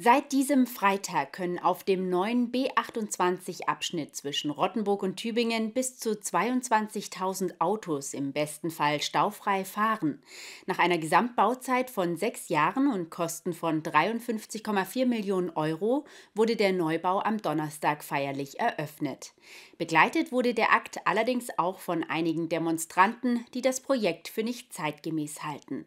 Seit diesem Freitag können auf dem neuen B28-Abschnitt zwischen Rottenburg und Tübingen bis zu 22.000 Autos im besten Fall staufrei fahren. Nach einer Gesamtbauzeit von sechs Jahren und Kosten von 53,4 Millionen Euro wurde der Neubau am Donnerstag feierlich eröffnet. Begleitet wurde der Akt allerdings auch von einigen Demonstranten, die das Projekt für nicht zeitgemäß halten.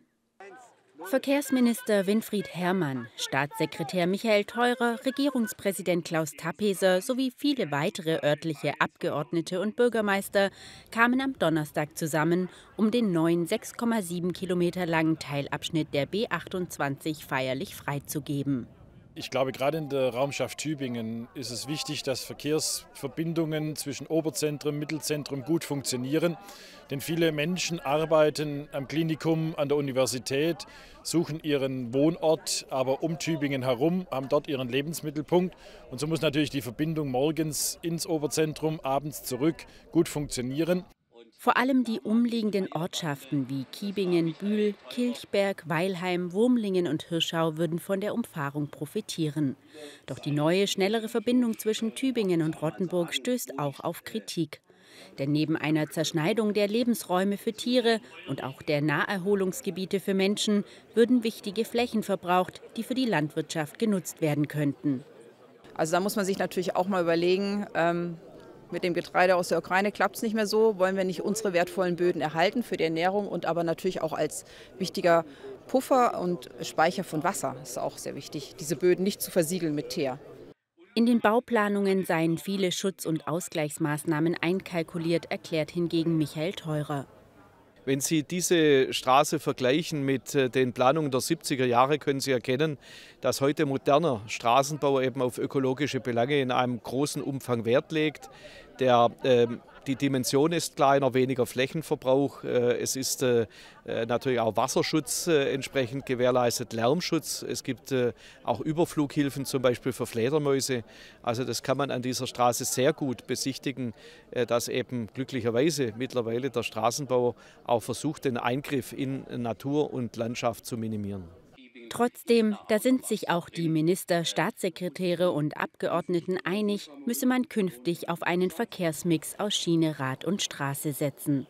Verkehrsminister Winfried Herrmann, Staatssekretär Michael Theurer, Regierungspräsident Klaus Tappeser sowie viele weitere örtliche Abgeordnete und Bürgermeister kamen am Donnerstag zusammen, um den neuen 6,7 Kilometer langen Teilabschnitt der B28 feierlich freizugeben. Ich glaube, gerade in der Raumschaft Tübingen ist es wichtig, dass Verkehrsverbindungen zwischen Oberzentrum und Mittelzentrum gut funktionieren. Denn viele Menschen arbeiten am Klinikum, an der Universität, suchen ihren Wohnort, aber um Tübingen herum, haben dort ihren Lebensmittelpunkt. Und so muss natürlich die Verbindung morgens ins Oberzentrum, abends zurück gut funktionieren. Vor allem die umliegenden Ortschaften wie Kiebingen, Bühl, Kilchberg, Weilheim, Wurmlingen und Hirschau würden von der Umfahrung profitieren. Doch die neue, schnellere Verbindung zwischen Tübingen und Rottenburg stößt auch auf Kritik. Denn neben einer Zerschneidung der Lebensräume für Tiere und auch der Naherholungsgebiete für Menschen würden wichtige Flächen verbraucht, die für die Landwirtschaft genutzt werden könnten. Also da muss man sich natürlich auch mal überlegen, ähm mit dem Getreide aus der Ukraine klappt es nicht mehr so. Wollen wir nicht unsere wertvollen Böden erhalten für die Ernährung und aber natürlich auch als wichtiger Puffer und Speicher von Wasser. Das ist auch sehr wichtig, diese Böden nicht zu versiegeln mit Teer. In den Bauplanungen seien viele Schutz- und Ausgleichsmaßnahmen einkalkuliert, erklärt hingegen Michael Theurer. Wenn Sie diese Straße vergleichen mit äh, den Planungen der 70er Jahre, können Sie erkennen, dass heute moderner Straßenbau eben auf ökologische Belange in einem großen Umfang Wert legt. Der ähm, die Dimension ist kleiner, weniger Flächenverbrauch. Äh, es ist äh, äh, natürlich auch Wasserschutz entsprechend gewährleistet, Lärmschutz. Es gibt auch Überflughilfen zum Beispiel für Fledermäuse. Also das kann man an dieser Straße sehr gut besichtigen, dass eben glücklicherweise mittlerweile der Straßenbau auch versucht, den Eingriff in Natur und Landschaft zu minimieren. Trotzdem, da sind sich auch die Minister, Staatssekretäre und Abgeordneten einig, müsse man künftig auf einen Verkehrsmix aus Schiene, Rad und Straße setzen.